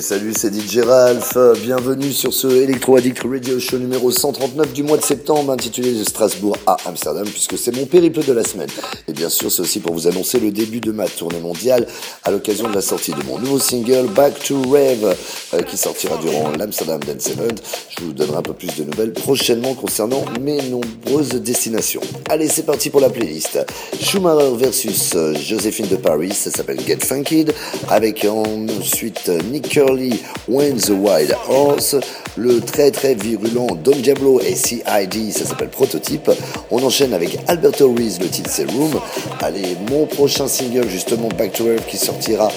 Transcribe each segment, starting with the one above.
Salut, c'est DJ Ralph. Bienvenue sur ce Electro Addict Radio Show numéro 139 du mois de septembre, intitulé de Strasbourg à Amsterdam, puisque c'est mon périple de la semaine. Et bien sûr, c'est aussi pour vous annoncer le début de ma tournée mondiale à l'occasion de la sortie de mon nouveau single Back to Rave, euh, qui sortira durant l'Amsterdam Dance Event. Je vous donnerai un peu plus de nouvelles prochainement concernant mes nombreuses destinations. Allez, c'est parti pour la playlist. Schumacher versus euh, Joséphine de Paris, ça s'appelle Get Funked, avec ensuite Nick When the Wild Horse, le très très virulent Don Diablo et CID, ça s'appelle Prototype. On enchaîne avec Alberto Ruiz, le titre c'est Room. Allez, mon prochain single justement Back to Earth qui sortira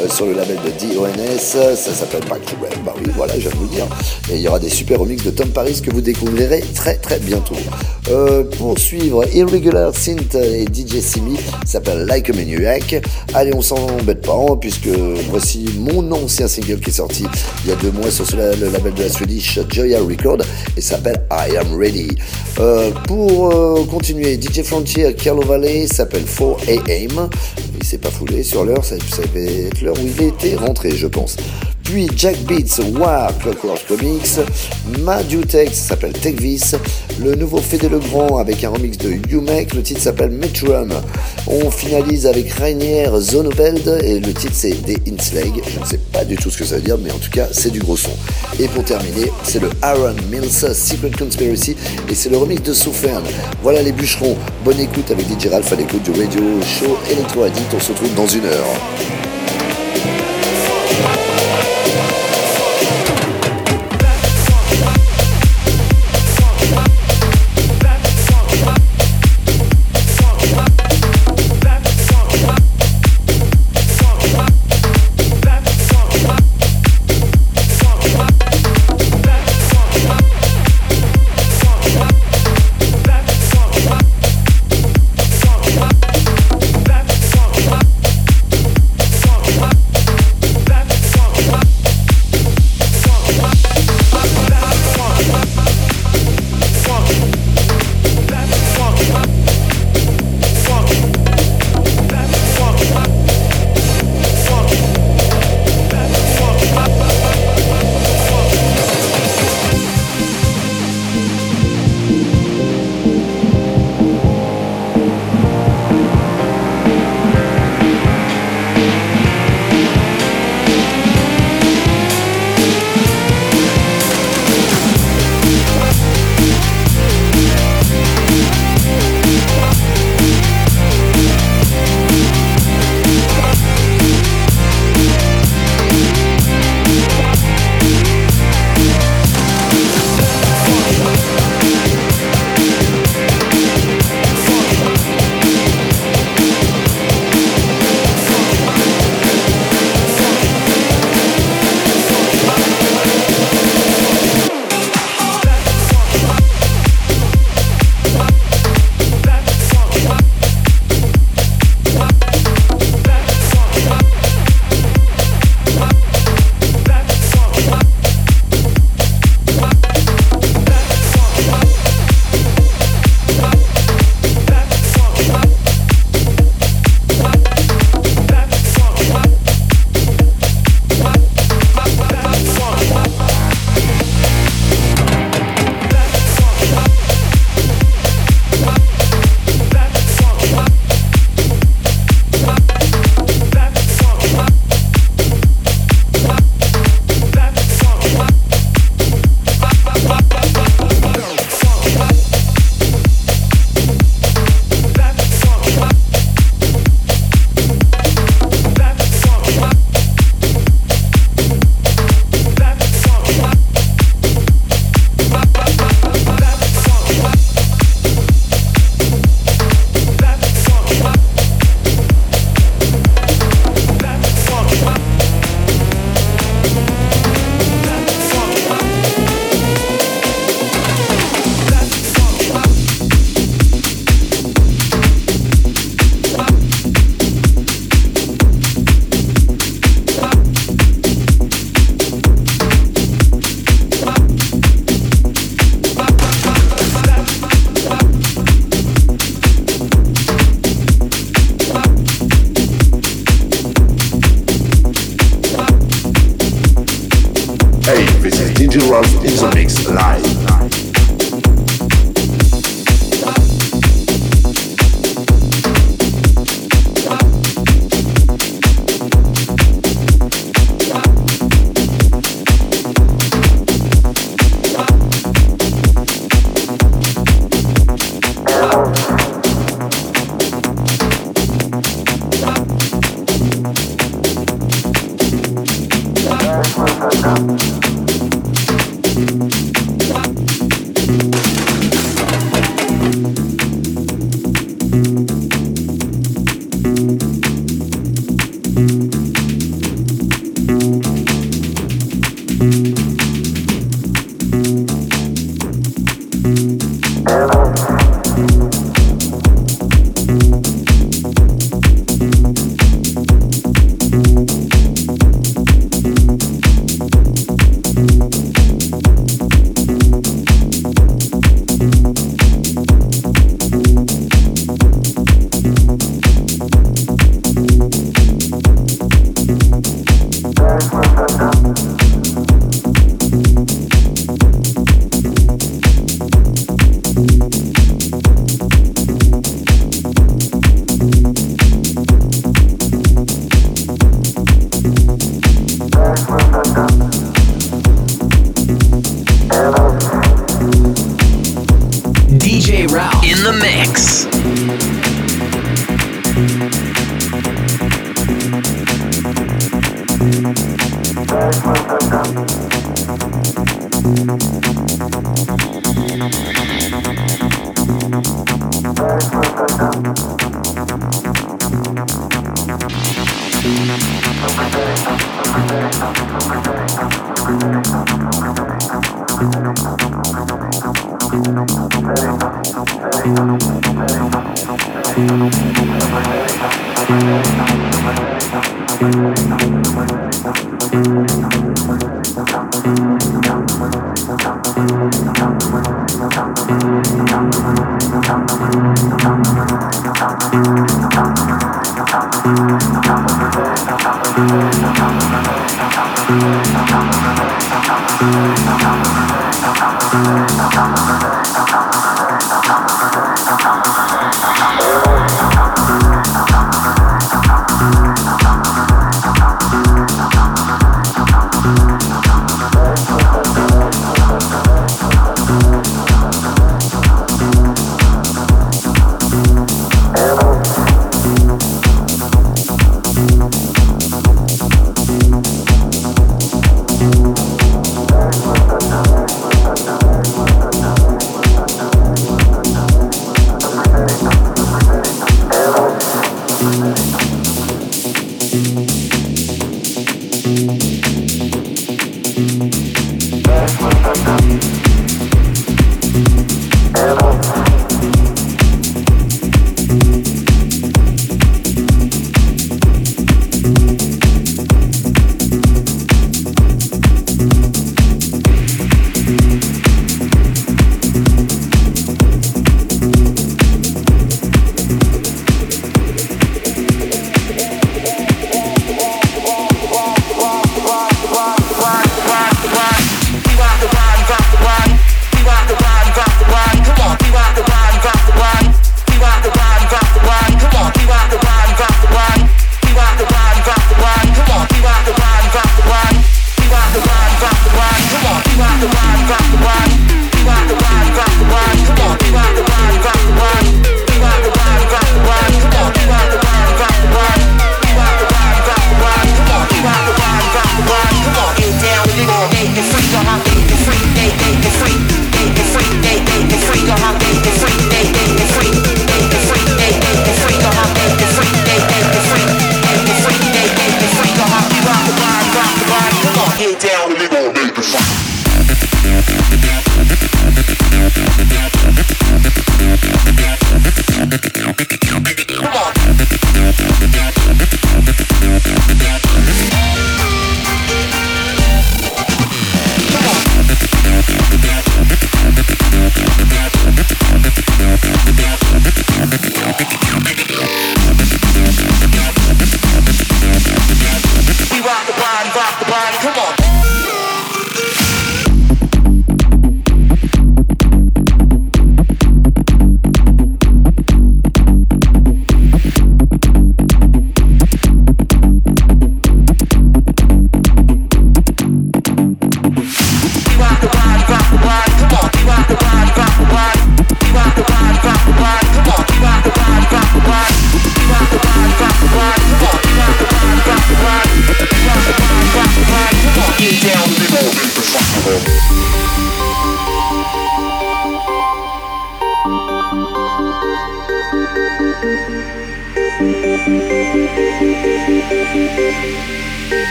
euh, sur le label de DONS, ça s'appelle Back to Earth. Bah oui, voilà, je viens vous dire. Et il y aura des super remixes de Tom Paris que vous découvrirez très très bientôt. Euh, pour suivre Irregular Synth et DJ Simi, s'appelle Like a Maniac. Allez, on s'en embête pas, hein, puisque voici mon ancien single qui est sorti il y a deux mois sur le label de la Swedish Joya Record et s'appelle I Am Ready. Euh, pour euh, continuer, DJ Frontier Carlo Valley s'appelle 4AM. Il s'est pas foulé sur l'heure, ça, ça devait être l'heure où il était rentré, je pense. Puis Jack Beats, War, Clockwork Comics, Madutex s'appelle Techvis, le nouveau Fédé Legrand avec un remix de Umek, le titre s'appelle Metrum. On finalise avec Rainier Zoneveld et le titre c'est The Inslag. Je ne sais pas du tout ce que ça veut dire, mais en tout cas c'est du gros son. Et pour terminer, c'est le Aaron Mills Secret Conspiracy et c'est le remix de Souffern. Voilà les bûcherons, bonne écoute avec DJ Ralph à l'écoute du Radio Show Electro Addict, on se retrouve dans une heure. one for a. thank you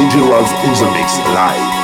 DJ Love in the Mix live.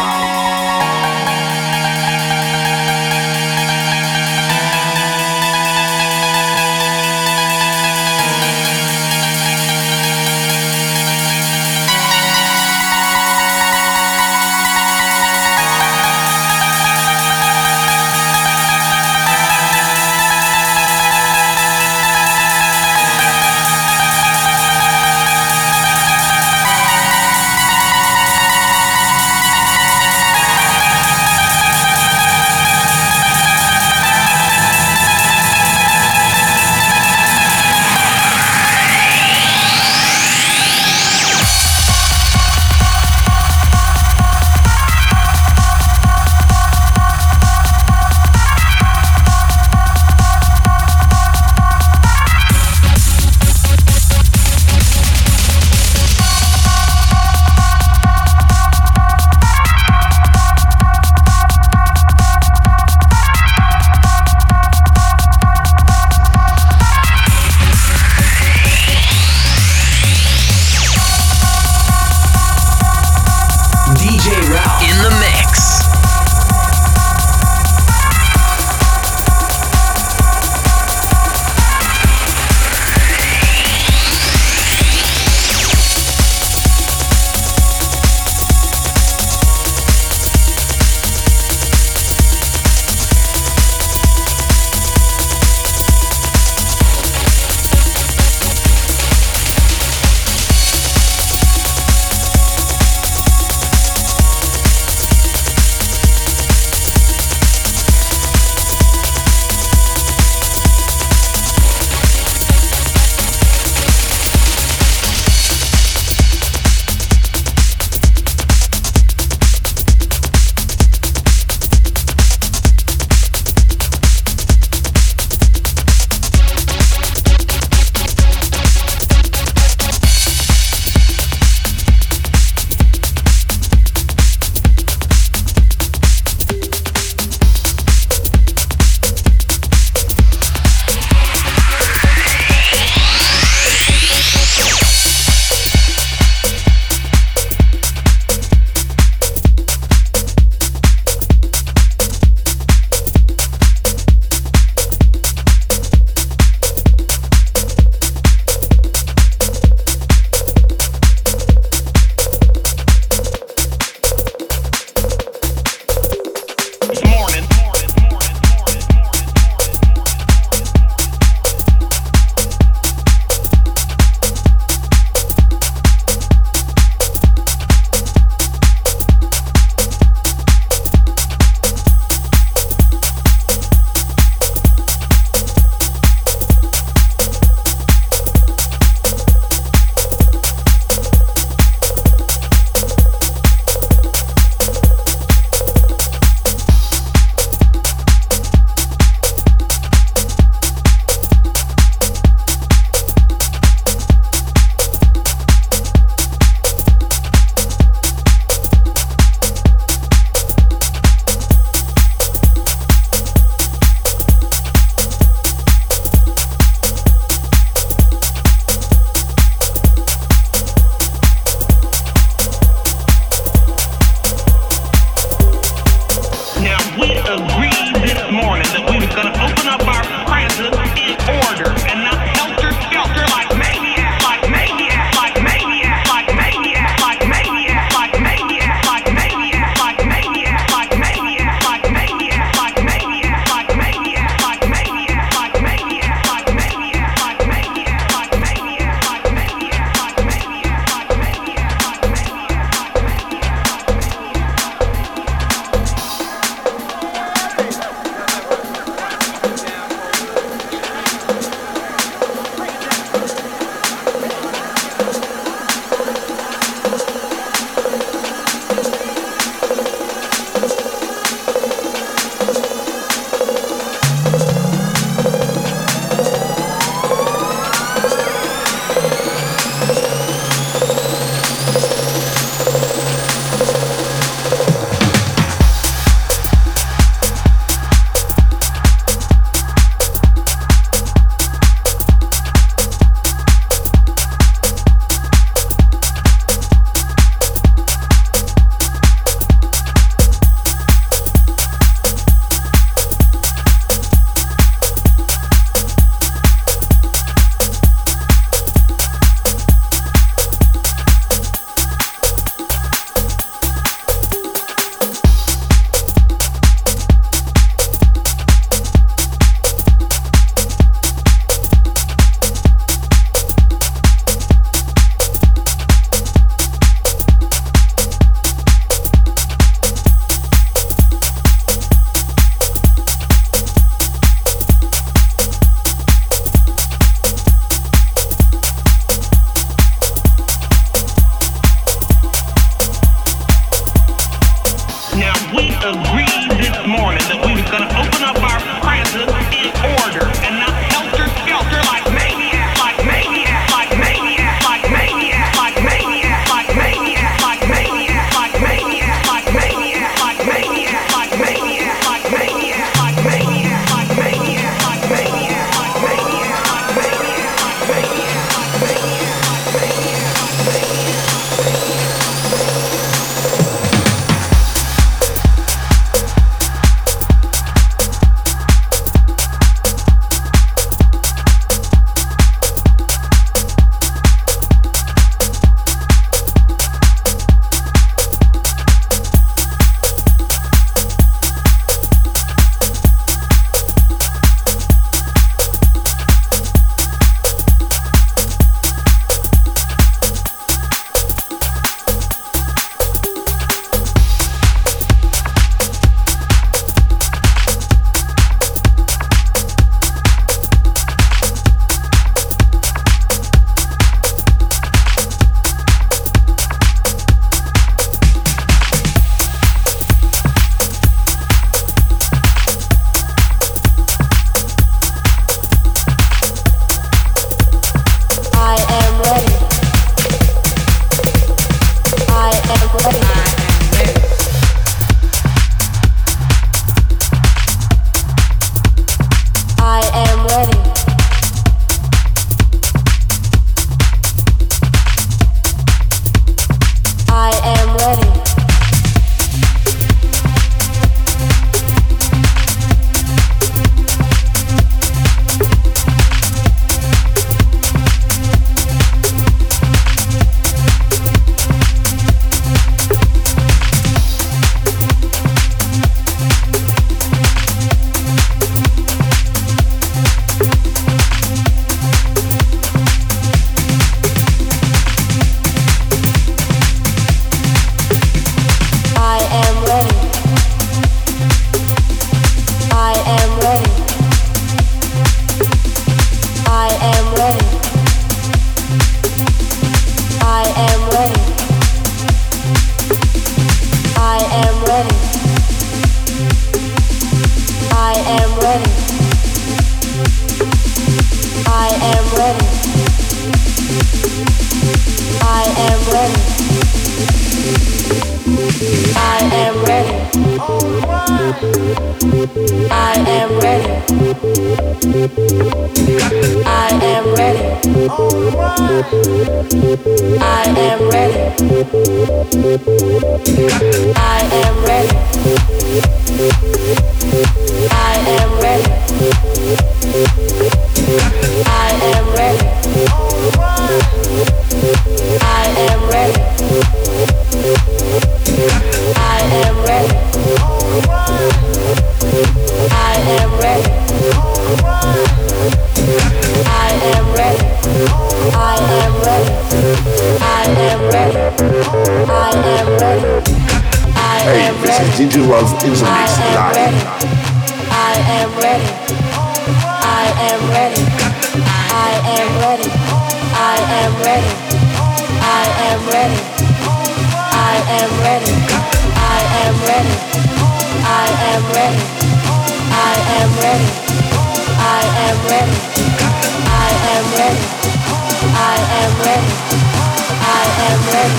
I am.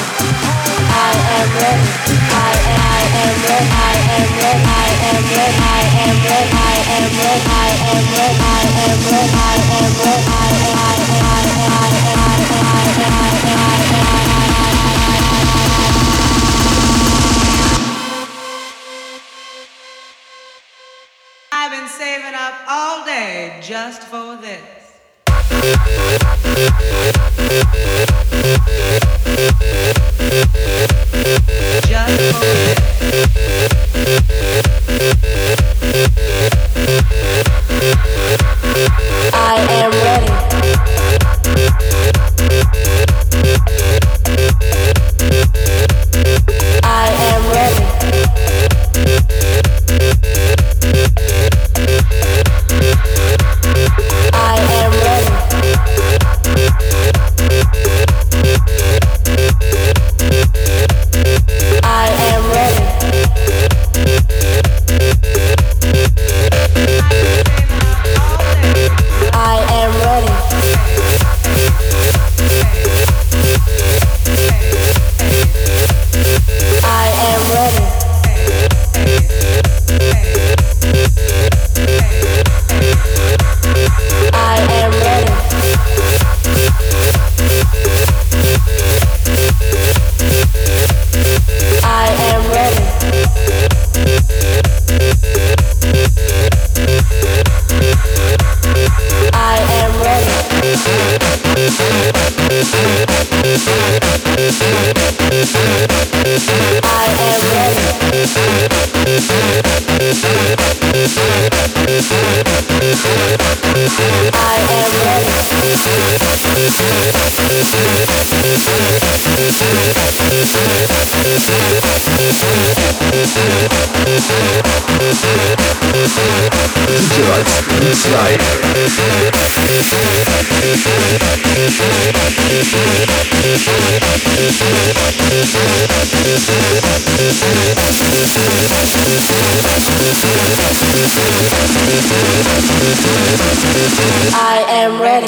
I am. I am. I am. I am. I am. I am. I am. I am. I. I. I. I. I. I. I. I've been saving up all day just for this. Yeah. I am ready.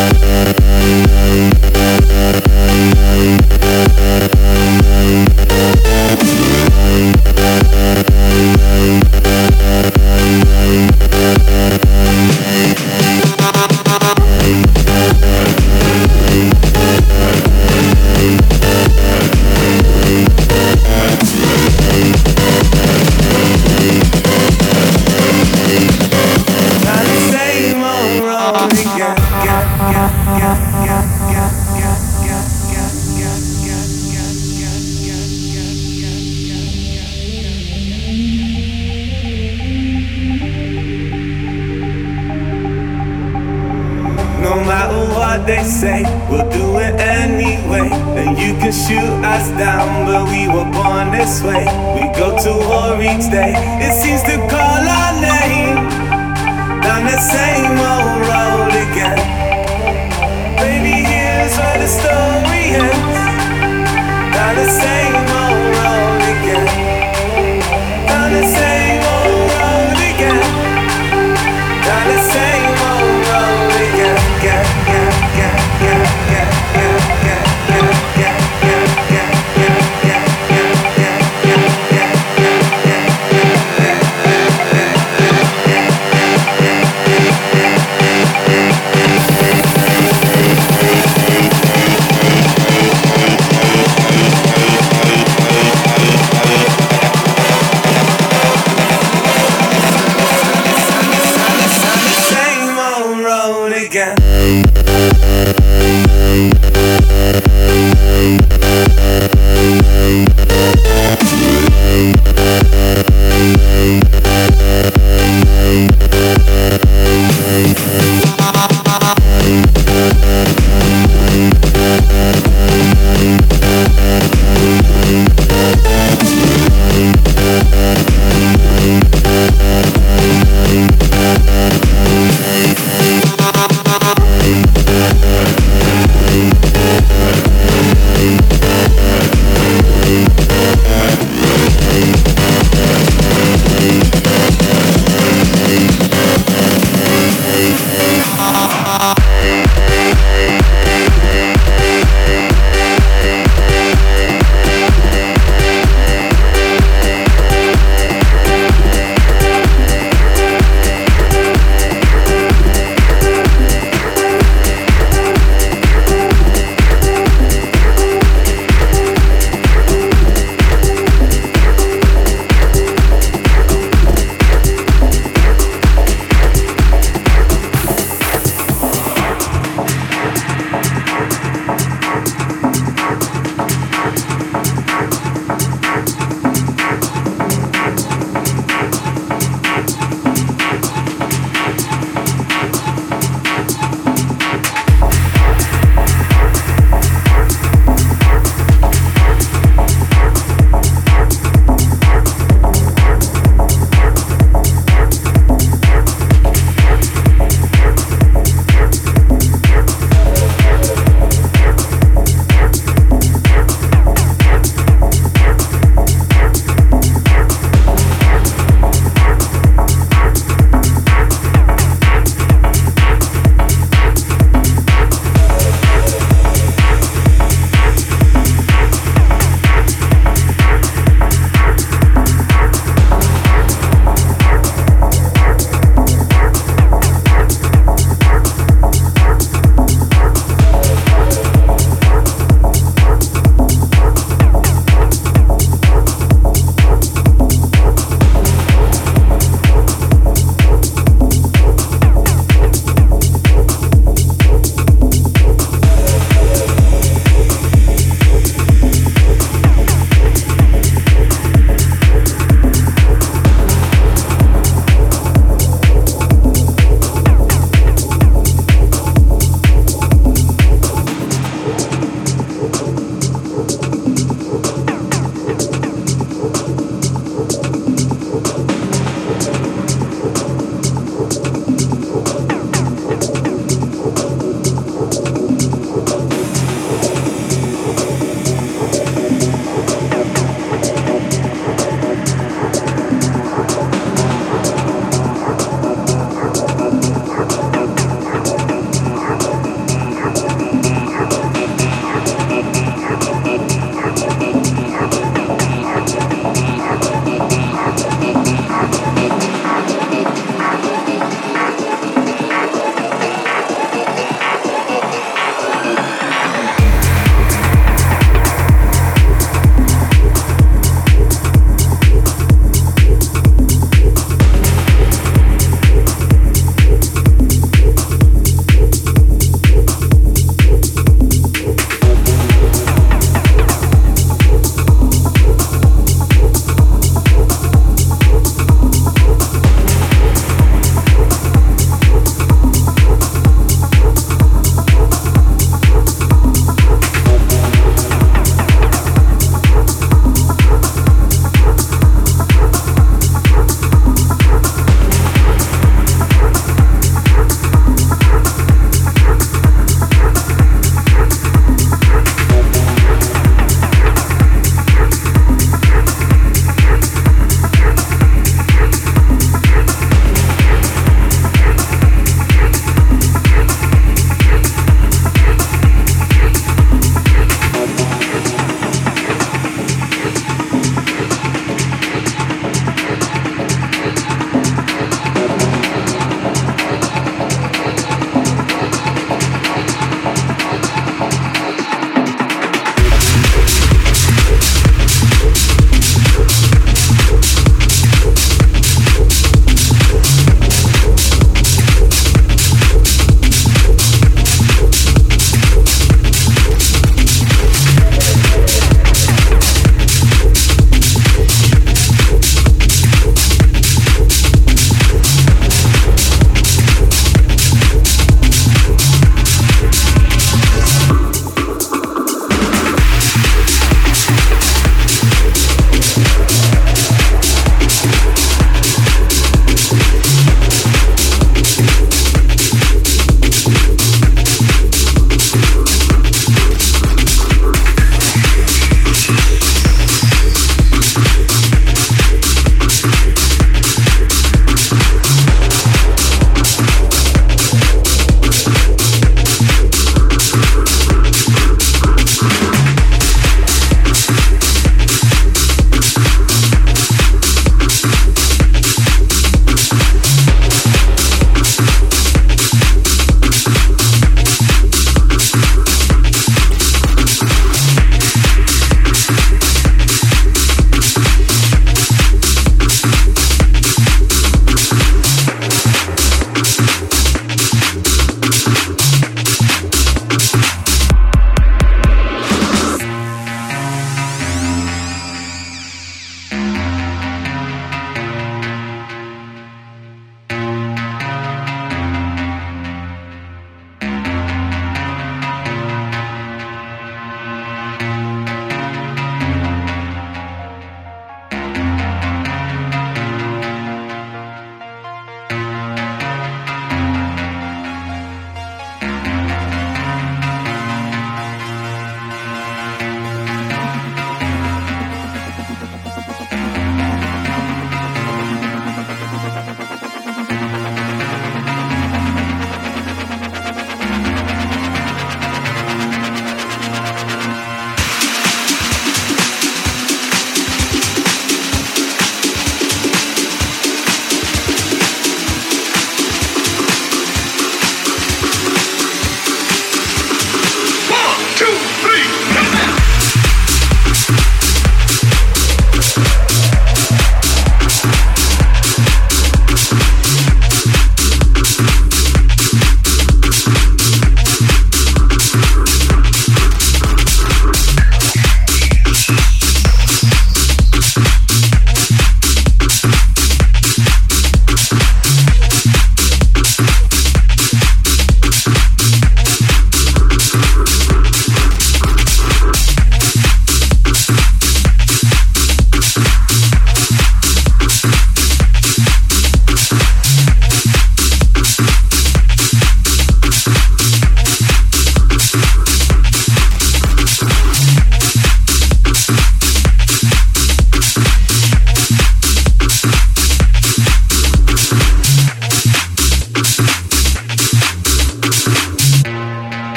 Thank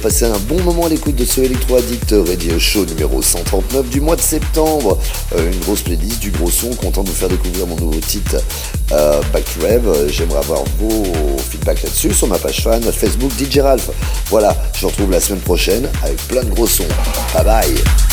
passé un bon moment à l'écoute de ce Electro Addict Radio Show numéro 139 du mois de septembre. Euh, une grosse playlist, du gros son, content de vous faire découvrir mon nouveau titre euh, Back to Rave. J'aimerais avoir vos feedbacks là-dessus sur ma page fan Facebook DJ Ralph. Voilà, je vous retrouve la semaine prochaine avec plein de gros sons. Bye bye